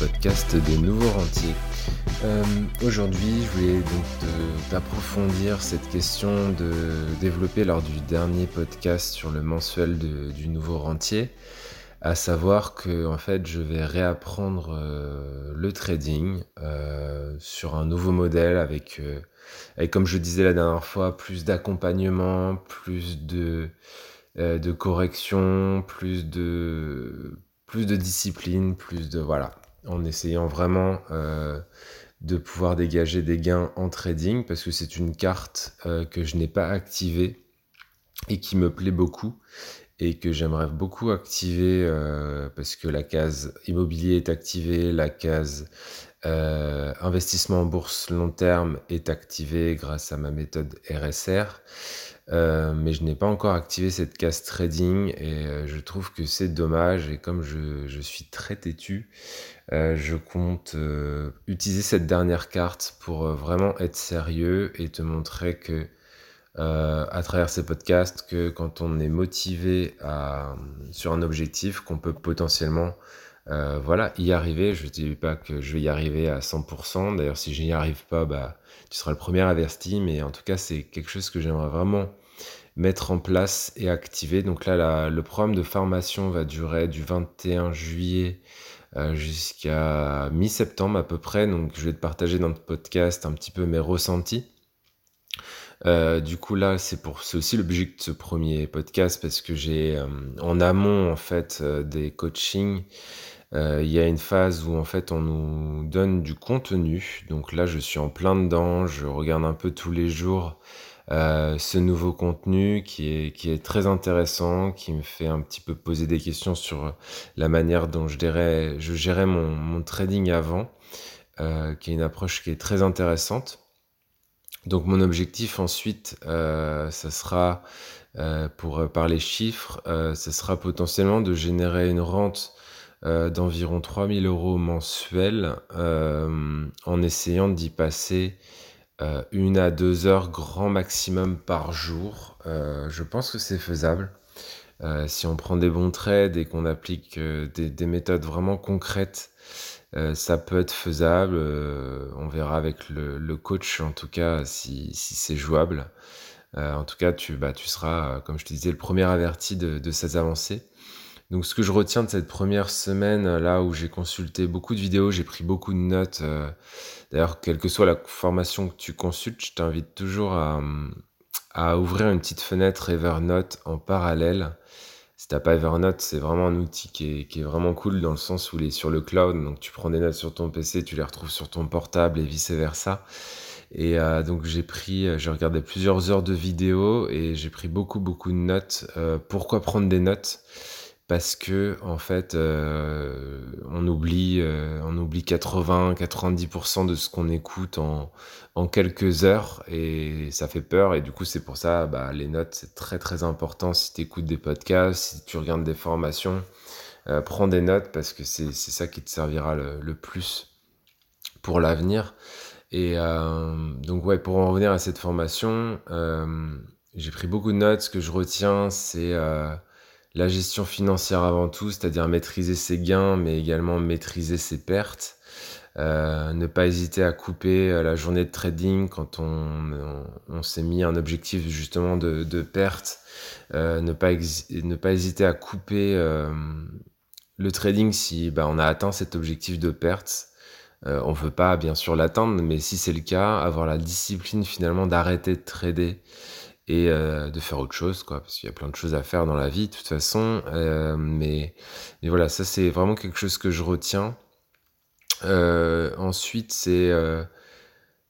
podcast des nouveaux rentiers. Euh, aujourd'hui, je voulais donc d'approfondir cette question de développer lors du dernier podcast sur le mensuel du nouveau rentier, à savoir que en fait, je vais réapprendre euh, le trading euh, sur un nouveau modèle avec, avec, comme je disais la dernière fois, plus d'accompagnement, plus de de correction, plus de plus de discipline, plus de voilà, en essayant vraiment euh, de pouvoir dégager des gains en trading parce que c'est une carte euh, que je n'ai pas activée et qui me plaît beaucoup et que j'aimerais beaucoup activer euh, parce que la case immobilier est activée, la case investissement en bourse long terme est activée grâce à ma méthode RSR. Euh, mais je n'ai pas encore activé cette case trading et euh, je trouve que c'est dommage et comme je, suis très têtu, euh, je compte utiliser cette dernière carte pour vraiment être sérieux et te montrer que à travers ces podcasts que quand on est motivé sur un objectif qu'on peut potentiellement voilà, y arriver. Je ne dis pas que je vais y arriver à 100%. D'ailleurs, si je n'y arrive pas, bah, tu seras le premier averti. Mais en tout cas, c'est quelque chose que j'aimerais vraiment mettre en place et activer. Donc là, le programme de formation va durer du 21 juillet euh, jusqu'à mi-septembre à peu près. Donc je vais te partager dans le podcast un petit peu mes ressentis. Euh, du coup là c'est pour c'est aussi l'objet de ce premier podcast parce que j'ai euh, en amont en fait des coachings il y a une phase où en fait on nous donne du contenu donc là je suis en plein dedans je regarde un peu tous les jours euh, ce nouveau contenu qui est, qui est très intéressant, qui me fait un petit peu poser des questions sur la manière dont je, dirais, je gérais mon, mon trading avant, euh, qui est une approche qui est très intéressante. Donc mon objectif ensuite, euh, ça sera, euh, pour parler chiffres, euh, ce sera potentiellement de générer une rente euh, d'environ 3000 euros mensuels en essayant d'y passer euh, une à deux heures grand maximum par jour. Euh, je pense que c'est faisable. Euh, si on prend des bons trades et qu'on applique des, méthodes vraiment concrètes, ça peut être faisable. on verra avec le, coach en tout cas si, c'est jouable. en tout cas, tu, bah, tu seras, comme je te disais, le premier averti de, de ces avancées. Donc ce que je retiens de cette première semaine, là où j'ai consulté beaucoup de vidéos, j'ai pris beaucoup de notes. Euh, d'ailleurs, quelle que soit la formation que tu consultes, je t'invite toujours à, ouvrir une petite fenêtre Evernote en parallèle. Si t'as pas Evernote, c'est vraiment un outil qui est, vraiment cool dans le sens où il est sur le cloud. Donc tu prends des notes sur ton PC, tu les retrouves sur ton portable et vice versa. Et euh, donc j'ai pris, j'ai regardé plusieurs heures de vidéos et j'ai pris beaucoup beaucoup de notes. Euh, pourquoi prendre des notes? Parce que en fait euh, on oublie euh, on oublie 80 90% de ce qu'on écoute en, en quelques heures et ça fait peur. Et du coup c'est pour ça bah, les notes c'est très très important. Si tu écoutes des podcasts si tu regardes des formations euh, prends des notes parce que c'est ça qui te servira le, le plus pour l'avenir. Et donc ouais pour en revenir à cette formation j'ai pris beaucoup de notes. Ce que je retiens c'est la gestion financière avant tout, c'est-à-dire maîtriser ses gains, mais également maîtriser ses pertes. Euh, ne pas hésiter à couper euh, la journée de trading quand on, s'est mis un objectif justement de, de perte. Euh, ne, pas ne pas hésiter à couper le trading si bah, on a atteint cet objectif de perte. On veut pas bien sûr l'atteindre, mais si c'est le cas, avoir la discipline finalement d'arrêter de trader et euh, de faire autre chose, quoi, parce qu'il y a plein de choses à faire dans la vie, de toute façon. Euh, mais, mais voilà, ça c'est vraiment quelque chose que je retiens. Euh, ensuite, c'est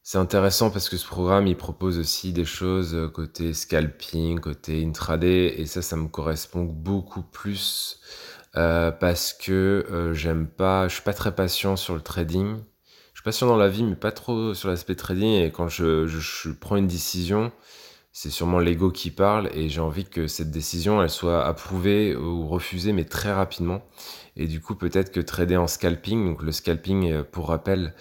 c'est intéressant parce que ce programme il propose aussi des choses côté scalping, côté intraday, et ça, ça me correspond beaucoup plus parce que j'aime pas, je suis pas très patient sur le trading. Je suis patient dans la vie, mais pas trop sur l'aspect trading. Et quand je, je, je prends une décision, c'est sûrement l'ego qui parle et j'ai envie que cette décision soit approuvée ou refusée mais très rapidement. Et du coup peut-être que trader en scalping donc le scalping euh, pour rappel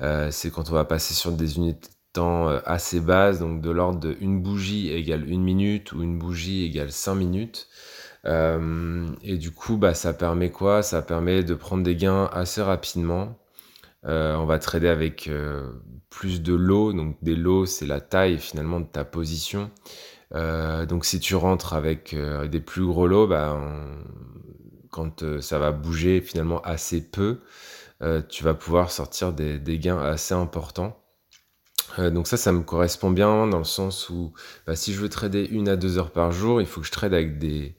euh, c'est quand on va passer sur des unités de temps euh, assez basses donc de l'ordre de une bougie égale une minute ou une bougie égale cinq minutes. Et du coup, bah, ça permet quoi? Ça permet de prendre des gains assez rapidement. on va trader avec plus de lots. Donc des lots, c'est la taille finalement de ta position. donc si tu rentres avec des plus gros lots, bah, quand ça va bouger finalement assez peu, tu vas pouvoir sortir des, gains assez importants. Euh, donc ça, ça me correspond bien dans le sens où bah, si je veux trader une à deux heures par jour, il faut que je trade avec des,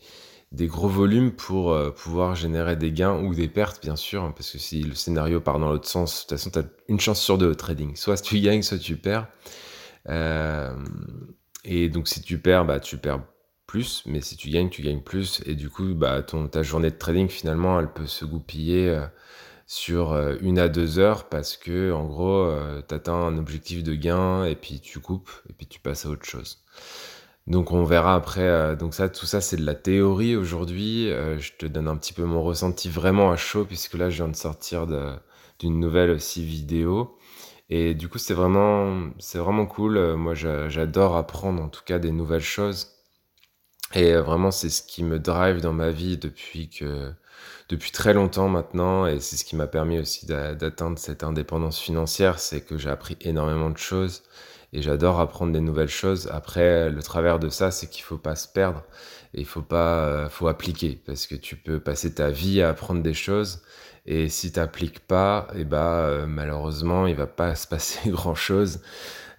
des gros volumes pour euh, pouvoir générer des gains ou des pertes, bien sûr, hein, parce que si le scénario part dans l'autre sens, de toute façon, tu as une chance sur deux au trading. Soit tu gagnes, soit tu perds. Euh, et donc si tu perds, bah, tu perds plus, mais si tu gagnes, tu gagnes plus. Et du coup, bah, ton, ta journée de trading, finalement, elle peut se goupiller sur euh, une à deux heures parce que en gros tu atteins un objectif de gain et puis tu coupes et puis tu passes à autre chose. Donc on verra après. Euh, donc ça, tout ça, c'est de la théorie aujourd'hui. je te donne un petit peu mon ressenti vraiment à chaud puisque là, je viens de sortir d'une nouvelle aussi vidéo. Et du coup, c'est vraiment, c'est vraiment cool. Moi, j'adore apprendre en tout cas des nouvelles choses. Et vraiment, c'est ce qui me drive dans ma vie depuis que depuis très longtemps maintenant, et c'est ce qui m'a permis aussi d'atteindre cette indépendance financière, c'est que j'ai appris énormément de choses et j'adore apprendre des nouvelles choses. Après, le travers de ça, c'est qu'il faut pas se perdre et il faut pas, euh, faut appliquer parce que tu peux passer ta vie à apprendre des choses et si tu n'appliques pas, et eh bah euh, malheureusement, il va pas se passer grand chose.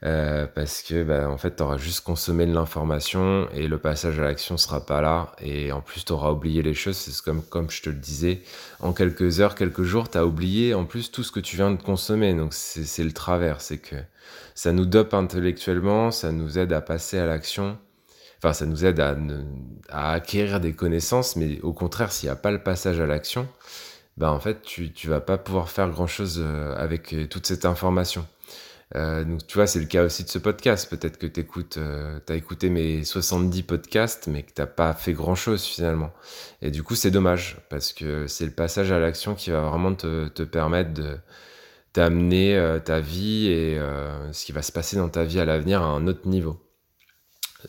Euh, parce que bah, en fait tu auras juste consommé de l'information et le passage à l'action sera pas là. Et en plus tu auras oublié les choses. C'est comme comme je te le disais en quelques heures quelques jours tu as oublié en plus tout ce que tu viens de consommer. Donc c'est le travers. C'est que ça nous dope intellectuellement ça nous aide à passer à l'action. Enfin ça nous aide à, acquérir des connaissances mais au contraire s'il n'y a pas le passage à l'action bah en fait tu tu vas pas pouvoir faire grand chose euh, avec euh, toute cette information euh, donc tu vois, c'est le cas aussi de ce podcast. Peut-être que tu euh, as écouté mes 70 podcasts, mais que t'as pas fait grand-chose finalement. Et du coup, c'est dommage, parce que c'est le passage à l'action qui va vraiment te, te permettre de d'amener euh, ta vie et ce qui va se passer dans ta vie à l'avenir à un autre niveau.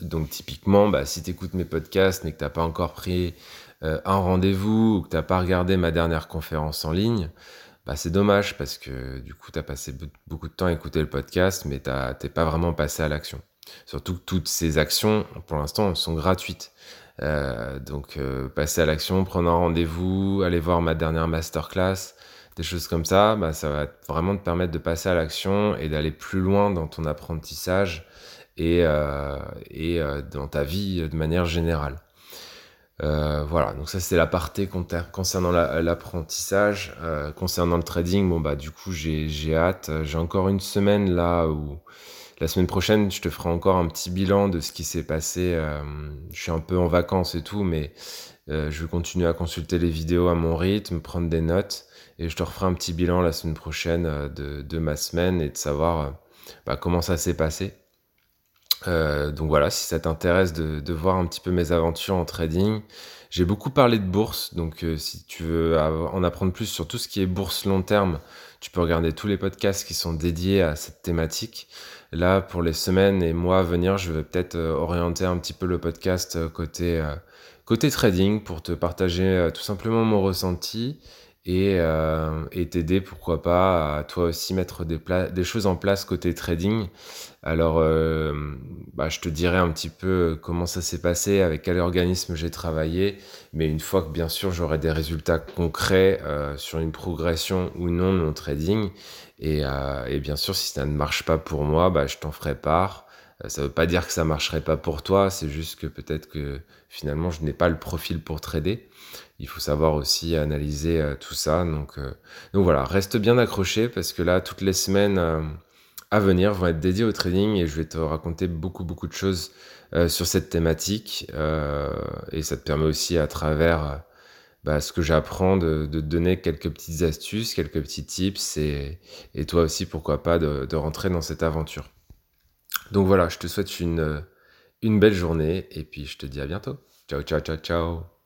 Donc typiquement, bah, si tu écoutes mes podcasts mais que t'as pas encore pris un rendez-vous ou que t'as pas regardé ma dernière conférence en ligne, bah, c'est dommage parce que du coup, tu as passé beaucoup de temps à écouter le podcast, mais tu n'es pas vraiment passé à l'action. Surtout que toutes ces actions, pour l'instant, sont gratuites. Euh, donc, euh, passer à l'action, prendre un rendez-vous, aller voir ma dernière masterclass, des choses comme ça, bah, ça va vraiment te permettre de passer à l'action et d'aller plus loin dans ton apprentissage et, euh, et dans ta vie de manière générale. Euh, voilà, donc ça c'est la partie concernant l'apprentissage. Euh, concernant le trading, bon bah du coup j'ai hâte. J'ai encore une semaine là où la semaine prochaine je te ferai encore un petit bilan de ce qui s'est passé. Euh, je suis un peu en vacances et tout, mais je vais continuer à consulter les vidéos à mon rythme, prendre des notes et je te referai un petit bilan la semaine prochaine de, de ma semaine et de savoir bah, comment ça s'est passé. Euh, donc voilà, si ça t'intéresse de, voir un petit peu mes aventures en trading, j'ai beaucoup parlé de bourse, donc euh, si tu veux en apprendre plus sur tout ce qui est bourse long terme, tu peux regarder tous les podcasts qui sont dédiés à cette thématique. Là, pour les semaines et mois à venir, je vais peut-être euh, orienter un petit peu le podcast côté trading pour te partager tout simplement mon ressenti et euh, et t'aider pourquoi pas à toi aussi mettre des, choses en place côté trading. Alors euh, bah, je te dirai un petit peu comment ça s'est passé, avec quel organisme j'ai travaillé, mais une fois que bien sûr j'aurai des résultats concrets euh, sur une progression ou non de mon trading, et, et bien sûr si ça ne marche pas pour moi, bah, je t'en ferai part. Euh, ça veut pas dire que ça marcherait pas pour toi, c'est juste que peut-être que finalement je n'ai pas le profil pour trader. Il faut savoir aussi analyser euh, tout ça. Donc, euh, donc voilà, reste bien accroché parce que là, toutes les semaines à venir vont être dédiées au trading et je vais te raconter beaucoup beaucoup de choses sur cette thématique. et ça te permet aussi à travers bah, ce que j'apprends de, donner quelques petites astuces, quelques petits tips et, toi aussi pourquoi pas de rentrer dans cette aventure. Donc voilà, je te souhaite une, une belle journée et puis je te dis à bientôt. Ciao, ciao, ciao, ciao.